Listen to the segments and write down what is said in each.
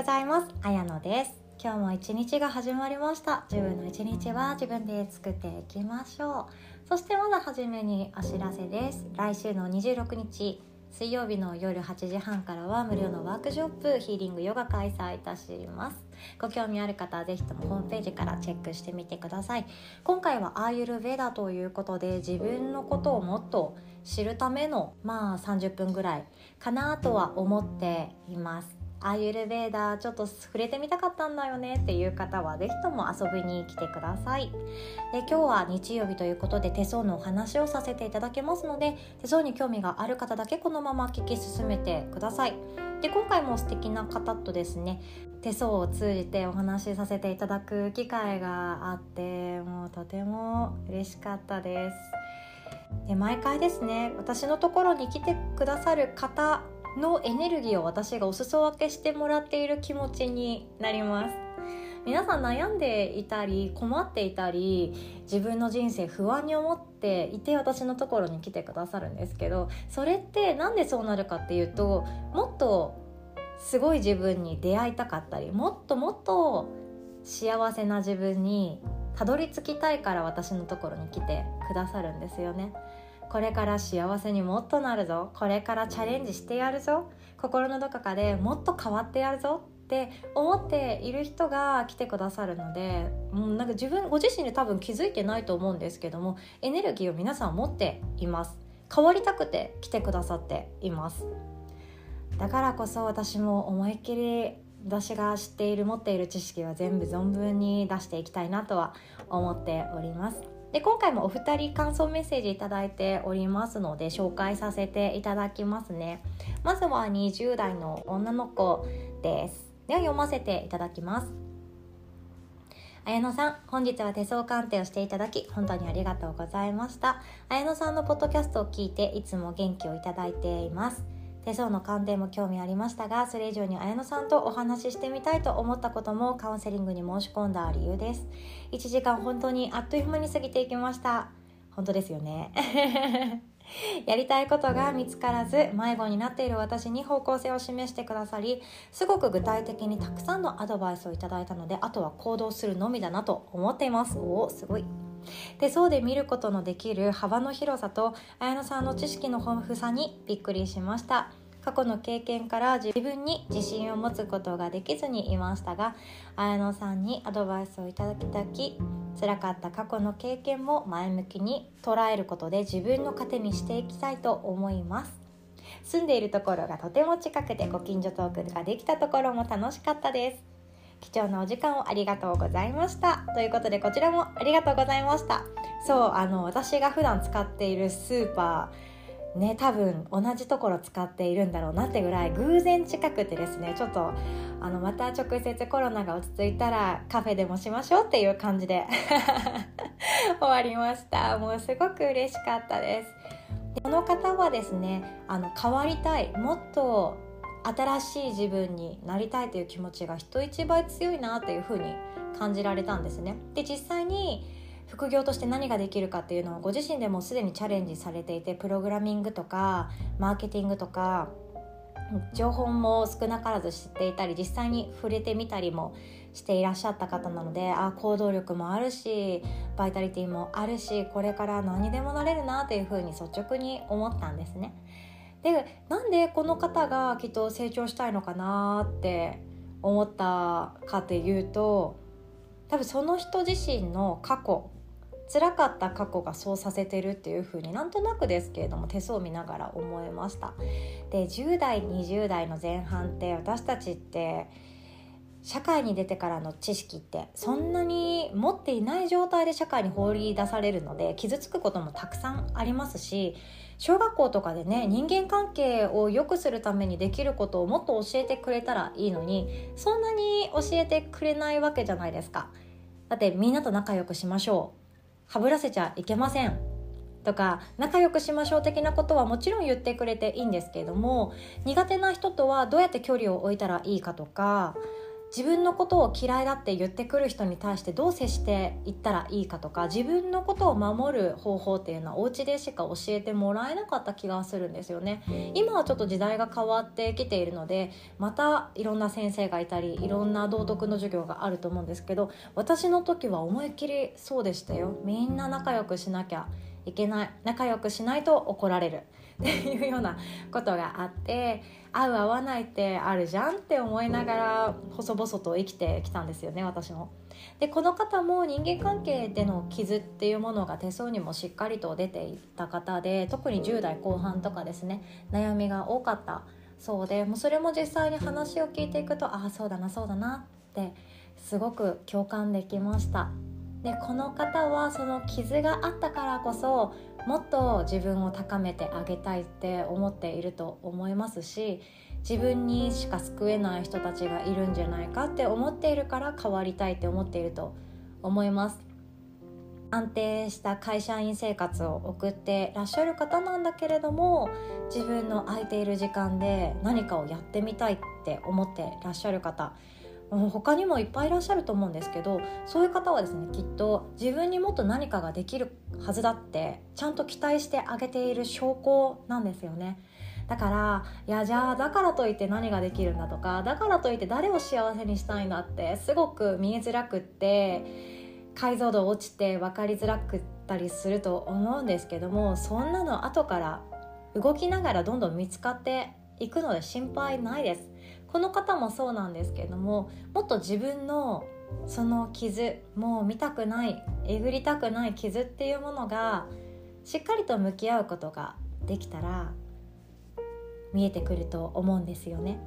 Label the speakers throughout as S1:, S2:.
S1: ございます。あやのです。今日も一日が始まりました。自分の一日は自分で作っていきましょう。そしてまだ初めにお知らせです。来週の26日水曜日の夜8時半からは無料のワークショップヒーリングヨガ開催いたします。ご興味ある方はぜひともホームページからチェックしてみてください。今回はアーユルベダということで自分のことをもっと知るためのまあ30分ぐらいかなとは思っています。アーユルベーダーちょっと触れてみたかったんだよねっていう方は是非とも遊びに来てください。で今日は日曜日ということで手相のお話をさせていただきますので手相に興味がある方だけこのまま聞き進めてください。で今回も素敵な方とですね手相を通じてお話しさせていただく機会があってもうとても嬉しかったです。で毎回ですね私のところに来てくださる方のエネルギーを私がお裾分けしてもらっている気持ちになります皆さん悩んでいたり困っていたり自分の人生不安に思っていて私のところに来てくださるんですけどそれって何でそうなるかっていうともっとすごい自分に出会いたかったりもっともっと幸せな自分にたどり着きたいから私のところに来てくださるんですよね。これから幸せにもっとなるぞ。これからチャレンジしてやるぞ。心のどこかでもっと変わってやるぞって思っている人が来てくださるので、うん、なんか自分ご自身で多分気づいてないと思うんですけどもエネルギーを皆さん持っています。変わりたくて来てくださっています。だからこそ私も思いっきり私が知っている持っている知識は全部存分に出していきたいなとは思っております。で今回もお二人感想メッセージ頂いておりますので紹介させていただきますねまずは20代の女の子ですでは読ませていただきます綾野さん、本日は手相鑑定をしていただき、本当にありがとうございました。綾野さんのポッドキャストを聞いて、いつも元気をいただいています。手相の鑑定も興味ありましたがそれ以上に綾野さんとお話ししてみたいと思ったこともカウンセリングに申し込んだ理由です。1時間本当にあっという間に過ぎていきました。本当ですよね。やりたいことが見つからず迷子になっている私に方向性を示してくださりすごく具体的にたくさんのアドバイスをいただいたのであとは行動するのみだなと思っています。おおすごい。手相で見ることのできる幅の広さと綾乃さんの知識の豊富さにびっくりしました。過去の経験から自分に自信を持つことができずにいましたが綾乃さんにアドバイスをいただきたき辛かった過去の経験も前向きに捉えることで自分の糧にしていきたいと思います。住んでいるところがとても近くてご近所トークができたところも楽しかったです。貴重なお時間をありがとうございました。ということでこちらもありがとうございました。そうあの私が普段使っているスーパーね多分同じところ使っているんだろうなってぐらい偶然近くてですねちょっとあのまた直接コロナが落ち着いたらカフェでもしましょうっていう感じで 終わりました。もうすごく嬉しかったです。この方はですねあの変わりたいもっと新しい自分になりたいという気持ちが人一倍強いなというふうに感じられたんですね。で実際に副業として何ができるかっていうのをご自身でもすでにチャレンジされていてプログラミングとかマーケティングとか情報も少なからず知っていたり実際に触れてみたりもしていらっしゃった方なのであ行動力もあるしバイタリティもあるしこれから何でもなれるなというふうに率直に思ったんですね。でなんでこの方がきっと成長したいのかなって思ったかっていうと多分その人自身の過去辛かった過去がそうさせてるっていう風になんとなくですけれども手相を見ながら思いました。で10代20代の前半って私たちって社会に出てからの知識ってそんなに持っていない状態で社会に放り出されるので傷つくこともたくさんありますし小学校とかでね人間関係を良くするためにできることをもっと教えてくれたらいいのにそんなに教えてくれないわけじゃないですか。だってみんなと仲良くしましょう。はぶらせちゃいけません。とか仲良くしましょう的なことはもちろん言ってくれていいんですけれども苦手な人とはどうやって距離を置いたらいいかとか自分のことを嫌いだって言ってくる人に対してどう接していったらいいかとか自分のことを守る方法っていうのはお家でしか教えてもらえなかった気がするんですよね。今はちょっと時代が変わってきているのでまたいろんな先生がいたりいろんな道徳の授業があると思うんですけど私の時は思いっきりそうでしたよ。みんな仲良くしなきゃ。いけない仲良くしないと怒られる っていうようなことがあって合う合わないってあるじゃんって思いながら細々と生きてきたんですよね私も。でこの方も人間関係での傷っていうものが手相にもしっかりと出ていた方で特に10代後半とかですね悩みが多かったそうでもうそれも実際に話を聞いていくとああそうだなそうだなってすごく共感できましたでこの方はその傷があったからこそもっと自分を高めてあげたいって思っていると思いますし自分にしか救えない人たちがいるんじゃないかって思っているから変わりたいって思っていると思います。安定した会社員生活を送ってらっしゃる方なんだけれども自分の空いている時間で何かをやってみたいって思ってらっしゃる方他にもいっぱいいらっしゃると思うんですけどそういう方はですねきっと自分にもっと何かができるはずだってちゃんと期待してあげている証拠なんですよね。だからいやじゃあだからといって何ができるんだとかだからといって誰を幸せにしたいんだってすごく見えづらくって解像度落ちて分かりづらくったりすると思うんですけどもそんなの後から動きながらどんどん見つかっていくので心配ないです。この方もそうなんですけれどももっと自分のその傷もう見たくないえぐりたくない傷っていうものがしっかりと向き合うことができたら見えてくると思うんですよね。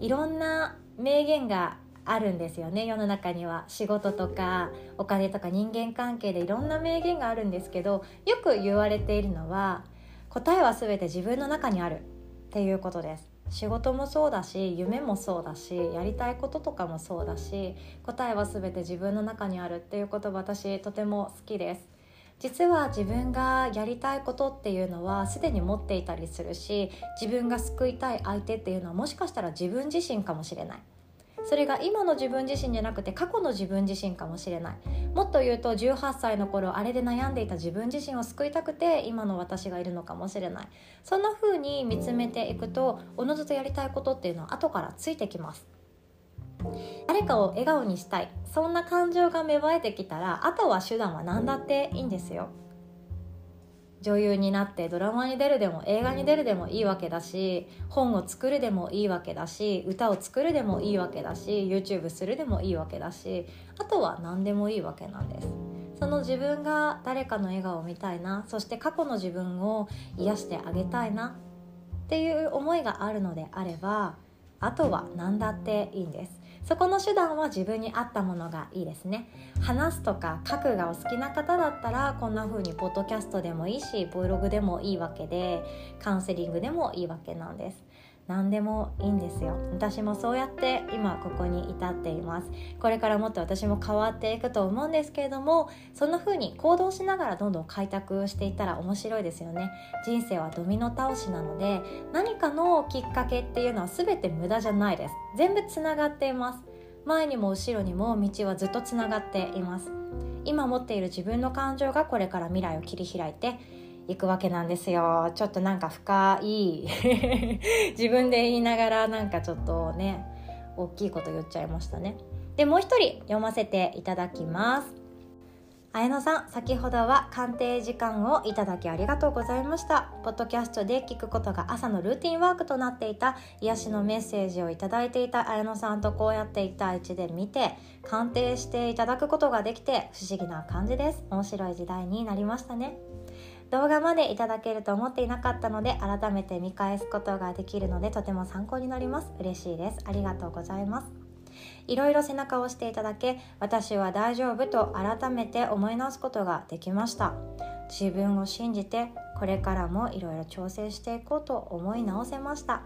S1: いろんな名言があるんですよね世の中には。仕事とかお金とか人間関係でいろんな名言があるんですけどよく言われているのは答えは全て自分の中にある。っていうことです。仕事もそうだし夢もそうだしやりたいこととかもそうだし答えは全て自分の中にあるっていう言葉私とても好きです。実は自分がやりたいことっていうのはすでに持っていたりするし自分が救いたい相手っていうのはもしかしたら自分自身かもしれない。それが今の自分自身じゃなくて過去の自分自身かもしれない。もっと言うと18歳の頃あれで悩んでいた自分自身を救いたくて今の私がいるのかもしれない。そんな風に見つめていくとおのずとやりたいことっていうのは後からついてきます。誰かを笑顔にしたい。そんな感情が芽生えてきたらあとは手段は何だっていいんですよ。女優になってドラマに出るでも映画に出るでもいいわけだし本を作るでもいいわけだし歌を作るでもいいわけだし YouTube するでもいいわけだしあとは何でもいいわけなんです。その自分が誰かの笑顔を見たいなそして過去の自分を癒してあげたいなっていう思いがあるのであればあとは何だっていいんです。そこの手段は自分に合ったものがいいですね。話すとか書くがお好きな方だったらこんな風にポッドキャストでもいいしブログでもいいわけでカウンセリングでもいいわけなんです。何でもいいんですよ。私もそうやって今ここに至っています。これからもっと私も変わっていくと思うんですけれどもそんな風に行動しながらどんどん開拓していったら面白いですよね。人生はドミノ倒しなので何かのきっかけっていうのは全て無駄じゃないです。全部つながっています。前にも後ろにも道はずっとつながっています。今持っている自分の感情がこれから未来を切り開いて行くわけなんですよ。ちょっとなんか深い 自分で言いながらなんかちょっとね大きいこと言っちゃいましたね。でもう一人読ませていただきます。綾野さん先ほどは鑑定時間をいただきありがとうございました。ポッドキャストで聞くことが朝のルーティンワークとなっていた癒しのメッセージをいただいていた綾野さんとこうやって1対1で見て鑑定していただくことができて不思議な感じです。面白い時代になりましたね。動画までいただけると思っていなかったので改めて見返すことができるのでとても参考になります。嬉しいです。ありがとうございます。いろいろ背中を押していただけ私は大丈夫と改めて思い直すことができました。自分を信じてこれからもいろいろ調整していこうと思い直せました。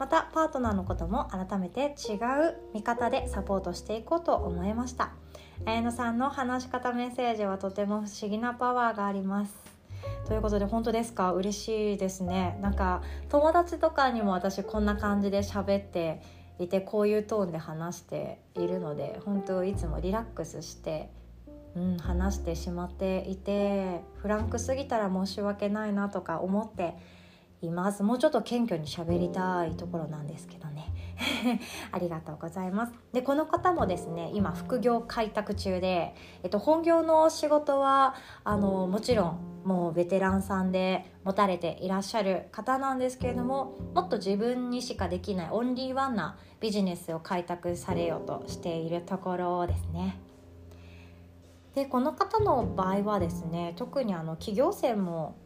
S1: またパートナーのことも改めて違う見方でサポートしていこうと思いました。綾乃さんの話し方メッセージはとても不思議なパワーがあります。ということで本当ですか？嬉しいですね。なんか友達とかにも私こんな感じで喋っていてこういうトーンで話しているので本当いつもリラックスして、うん、話してしまっていてフランクすぎたら申し訳ないなとか思っています。もうちょっと謙虚に喋りたいところなんですけどね。ありがとうございます。でこの方もですね今副業開拓中で、えっと、本業の仕事はあのもちろんもうベテランさんで持たれていらっしゃる方なんですけれどももっと自分にしかできないオンリーワンなビジネスを開拓されようとしているところですね。でこの方の場合はですね特にあの企業生も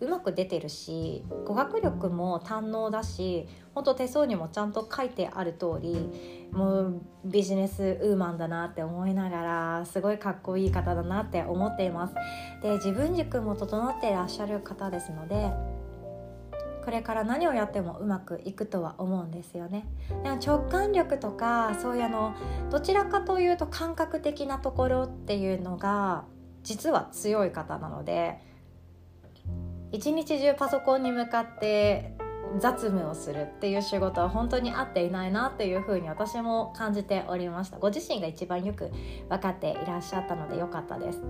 S1: うまく出てるし語学力も堪能だし本当手相にもちゃんと書いてある通りもうビジネスウーマンだなって思いながらすごいかっこいい方だなって思っています。で自分軸も整っていらっしゃる方ですのでこれから何をやってもうまくいくとは思うんですよね。でも直感力とかそういうあのどちらかというと感覚的なところっていうのが実は強い方なので一日中パソコンに向かって雑務をするっていう仕事は本当に合っていないなというふうに私も感じておりました。ご自身が一番よく分かっていらっしゃったのでよかったです。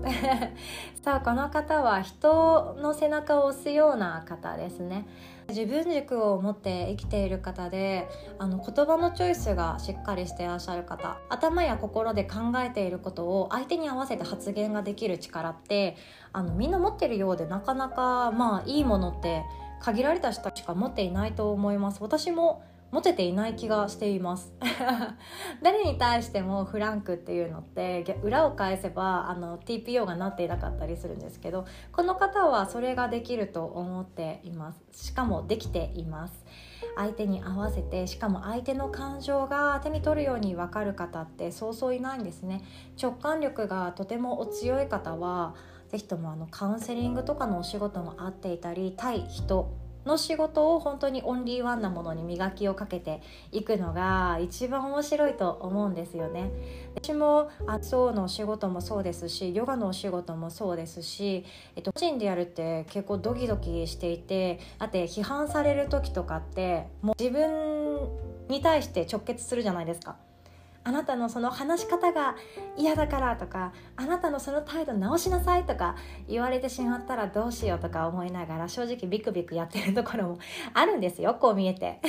S1: さあこの方は人の背中を押すような方ですね。自分軸を持って生きている方であの言葉のチョイスがしっかりしていらっしゃる方頭や心で考えていることを相手に合わせて発言ができる力ってあのみんな持ってるようでなかなかまあいいものって限られた人しか持っていないと思います。私も持てていない気がしています。誰に対してもフランクっていうのって裏を返せばあの TPO がなっていなかったりするんですけどこの方はそれができると思っています。しかもできています。相手に合わせてしかも相手の感情が手に取るように分かる方ってそうそういないんですね。直感力がとてもお強い方は是非ともあのカウンセリングとかのお仕事もあっていたり対人の仕事を本当にオンリーワンなものに磨きをかけていくのが一番面白いと思うんですよね。私もあそうのお仕事もそうですしヨガのお仕事もそうですし、えっと、個人でやるって結構ドキドキしていてだって批判される時とかってもう自分に対して直結するじゃないですか。あなたのその話し方が嫌だからとかあなたのその態度直しなさいとか言われてしまったらどうしようとか思いながら正直ビクビクやってるところも あるんですよこう見えて。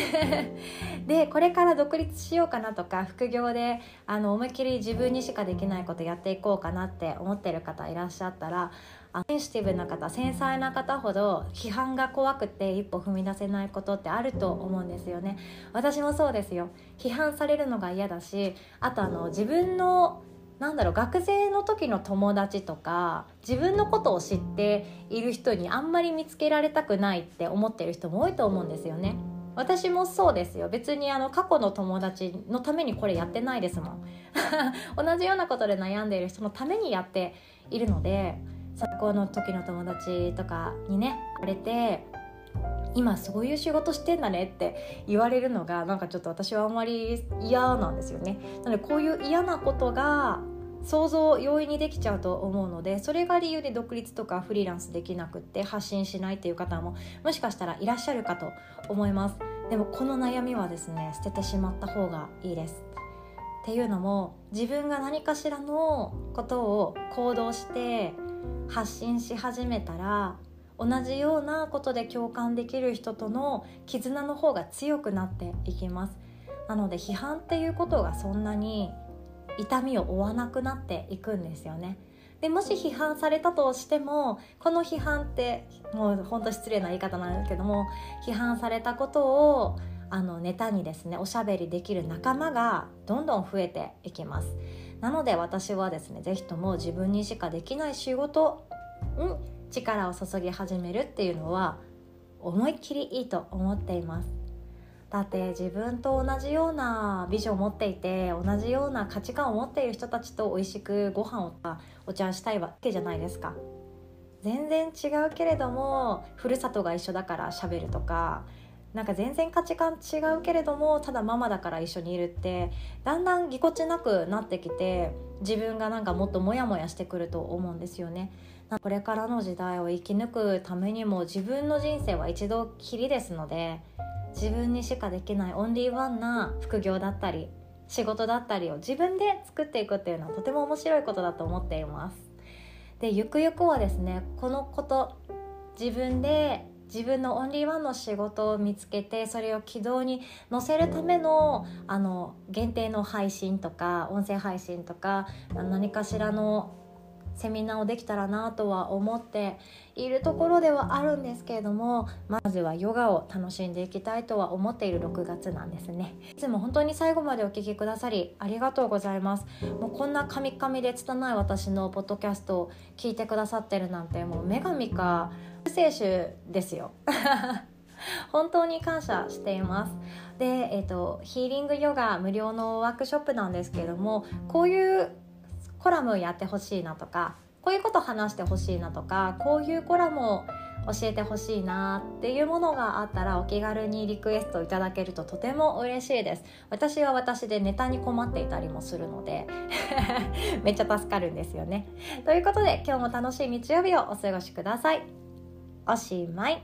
S1: でこれから独立しようかなとか副業であの思いっきり自分にしかできないことやっていこうかなって思ってる方いらっしゃったらセンシティブな方繊細な方ほど批判が怖くて一歩踏み出せないことってあると思うんですよね。私もそうですよ。批判されるのが嫌だしあとあの自分のなんだろう学生の時の友達とか自分のことを知っている人にあんまり見つけられたくないって思ってる人も多いと思うんですよね。私もそうですよ。別にあの過去の友達のためにこれやってないですもん。同じようなことで悩んでいる人のためにやっているので最高の時の友達とかにね言われて今そういう仕事してんだねって言われるのがなんかちょっと私はあんまり嫌なんですよね。なのでこういう嫌なことが想像容易にできちゃうと思うのでそれが理由で独立とかフリーランスできなくって発信しないっていう方ももしかしたらいらっしゃるかと思います。でもこの悩みはですね捨ててしまった方がいいです。っていうのも自分が何かしらのことを行動して発信し始めたら同じようなことで共感できる人との絆の方が強くなっていきます。なので批判っていうことがそんなに痛みを負わなくなっていくんですよね。でもし批判されたとしてもこの批判ってもうほんと失礼な言い方なんですけども批判されたことをあのネタにですねおしゃべりできる仲間がどんどん増えていきます。なので私はですね是非とも自分にしかできない仕事に力を注ぎ始めるっていうのは思いっきりいいと思っています。だって自分と同じようなビジョンを持っていて同じような価値観を持っている人たちと美味しくご飯をお茶したいわけじゃないですか。全然違うけれどもふるさとが一緒だから喋るとかなんか全然価値観違うけれどもただママだから一緒にいるってだんだんぎこちなくなってきて自分がなんかもっとモヤモヤしてくると思うんですよね。これからの時代を生き抜くためにも自分の人生は一度きりですので自分にしかできないオンリーワンな副業だったり仕事だったりを自分で作っていくっていうのはとても面白いことだと思っています。でゆくゆくはですねこのこと自分で自分のオンリーワンの仕事を見つけてそれを軌道に乗せるためのあの限定の配信とか音声配信とか何かしらのセミナーをできたらなとは思っているところではあるんですけれどもまずはヨガを楽しんでいきたいとは思っている6月なんですね。いつも本当に最後までお聴きくださりありがとうございます。もうこんなカミカミで拙い私のポッドキャストを聞いてくださってるなんてもう女神か救世主ですよ。本当に感謝しています。で、えーと、ヒーリングヨガ無料のワークショップなんですけれどもこういうコラムやってほしいなとかこういうこと話してほしいなとかこういうコラムを教えてほしいなっていうものがあったらお気軽にリクエストいただけるととても嬉しいです。私は私でネタに困っていたりもするので めっちゃ助かるんですよね。ということで今日も楽しい日曜日をお過ごしください。おしまい。